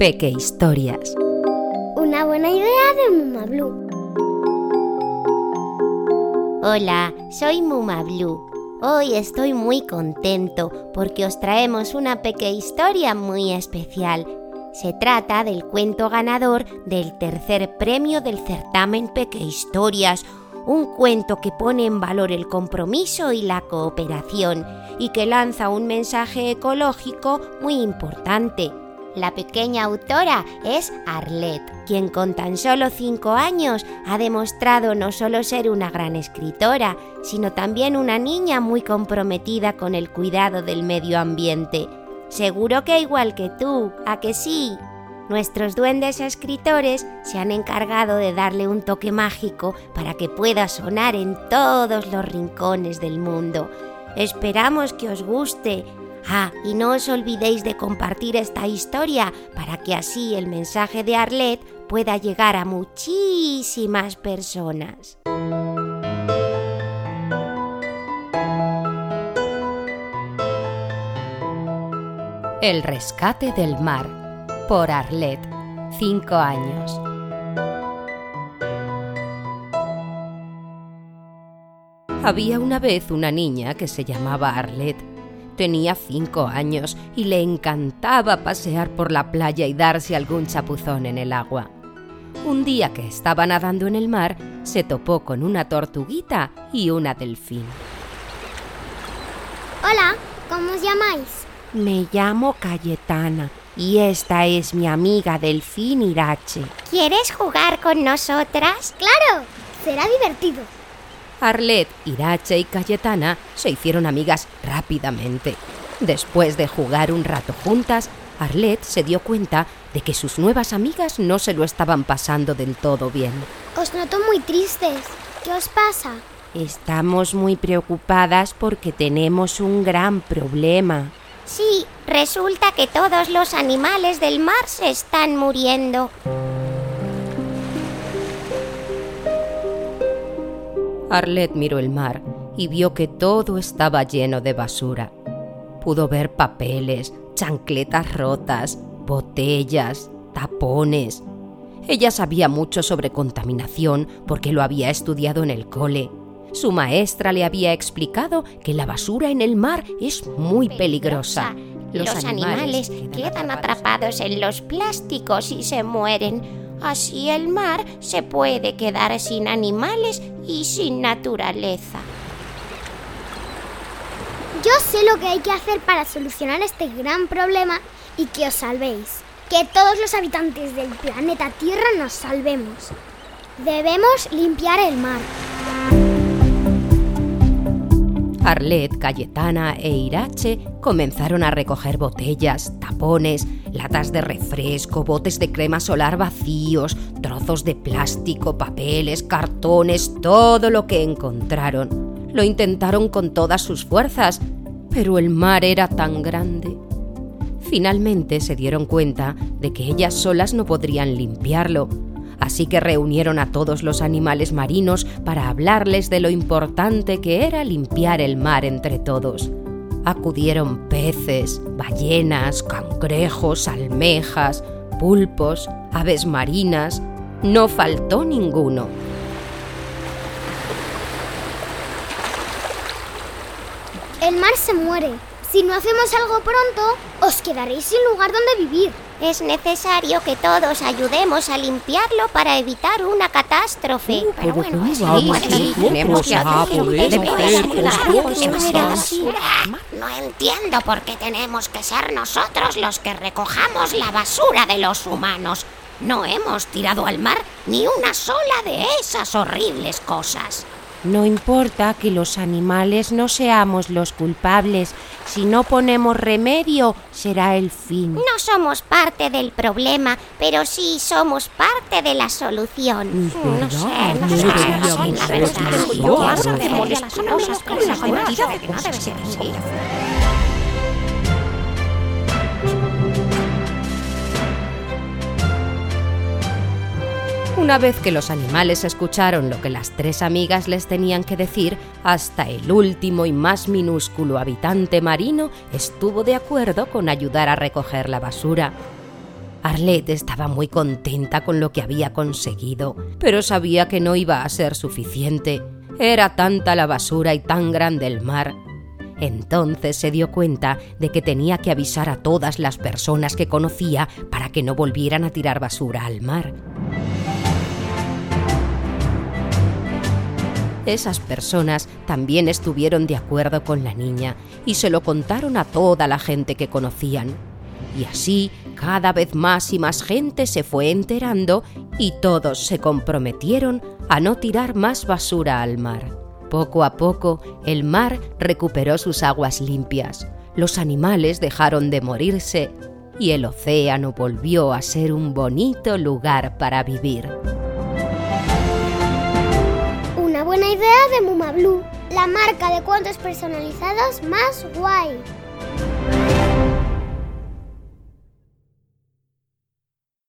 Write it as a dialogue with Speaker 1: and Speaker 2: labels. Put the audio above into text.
Speaker 1: Peque Historias.
Speaker 2: Una buena idea de Muma Blue.
Speaker 3: Hola, soy Muma Blue. Hoy estoy muy contento porque os traemos una pequeña historia muy especial. Se trata del cuento ganador del tercer premio del certamen Peque Historias, un cuento que pone en valor el compromiso y la cooperación y que lanza un mensaje ecológico muy importante. La pequeña autora es Arlette, quien con tan solo cinco años ha demostrado no solo ser una gran escritora, sino también una niña muy comprometida con el cuidado del medio ambiente. Seguro que igual que tú, ¿a que sí? Nuestros duendes escritores se han encargado de darle un toque mágico para que pueda sonar en todos los rincones del mundo. Esperamos que os guste. Ah, y no os olvidéis de compartir esta historia para que así el mensaje de Arlette pueda llegar a muchísimas personas.
Speaker 1: El rescate del mar por Arlette, 5 años. Había una vez una niña que se llamaba Arlette. Tenía cinco años y le encantaba pasear por la playa y darse algún chapuzón en el agua. Un día que estaba nadando en el mar, se topó con una tortuguita y una delfín.
Speaker 2: Hola, ¿cómo os llamáis?
Speaker 3: Me llamo Cayetana y esta es mi amiga Delfín Irache. ¿Quieres jugar con nosotras?
Speaker 2: Claro, será divertido.
Speaker 1: Arlette, Irache y Cayetana se hicieron amigas rápidamente. Después de jugar un rato juntas, Arlette se dio cuenta de que sus nuevas amigas no se lo estaban pasando del todo bien.
Speaker 2: Os noto muy tristes. ¿Qué os pasa?
Speaker 3: Estamos muy preocupadas porque tenemos un gran problema. Sí, resulta que todos los animales del mar se están muriendo.
Speaker 1: Arlette miró el mar y vio que todo estaba lleno de basura. Pudo ver papeles, chancletas rotas, botellas, tapones. Ella sabía mucho sobre contaminación porque lo había estudiado en el cole. Su maestra le había explicado que la basura en el mar es muy peligrosa.
Speaker 3: Los, animales quedan atrapados en los plásticos y se mueren. Así el mar se puede quedar sin animales y sin naturaleza.
Speaker 2: Yo sé lo que hay que hacer para solucionar este gran problema y que os salvéis. Que todos los habitantes del planeta Tierra nos salvemos. Debemos limpiar el mar.
Speaker 1: Arlette, Cayetana e Irache comenzaron a recoger botellas, tapones, latas de refresco, botes de crema solar vacíos, trozos de plástico, papeles, cartones, todo lo que encontraron. Lo intentaron con todas sus fuerzas, pero el mar era tan grande. Finalmente se dieron cuenta de que ellas solas no podrían limpiarlo, así que reunieron a todos los animales marinos para hablarles de lo importante que era limpiar el mar entre todos. Acudieron peces, ballenas, cangrejos, almejas, pulpos, aves marinas. No faltó ninguno.
Speaker 2: El mar se muere. Si no hacemos algo pronto, os quedaréis sin lugar donde vivir.
Speaker 3: Es necesario que todos ayudemos a limpiarlo para evitar una catástrofe.
Speaker 4: Pero bueno, tenemos que
Speaker 3: No entiendo por qué tenemos que ser nosotros los que recojamos la basura de los humanos. No hemos tirado al mar ni una sola de esas horribles cosas.
Speaker 5: No importa que los animales no seamos los culpables, si no ponemos remedio será el fin.
Speaker 3: No somos parte del problema, pero sí somos parte de la solución. No sé, no sé, la verdad.
Speaker 1: Una vez que los animales escucharon lo que las tres amigas les tenían que decir, hasta el último y más minúsculo habitante marino estuvo de acuerdo con ayudar a recoger la basura. Arlette estaba muy contenta con lo que había conseguido, pero sabía que no iba a ser suficiente. Era tanta la basura y tan grande el mar. Entonces se dio cuenta de que tenía que avisar a todas las personas que conocía para que no volvieran a tirar basura al mar. Esas personas también estuvieron de acuerdo con la niña y se lo contaron a toda la gente que conocían. Y así cada vez más y más gente se fue enterando y todos se comprometieron a no tirar más basura al mar. Poco a poco el mar recuperó sus aguas limpias, los animales dejaron de morirse y el océano volvió a ser un bonito lugar para vivir.
Speaker 2: De Muma Blue, la marca de cuentos personalizados más guay.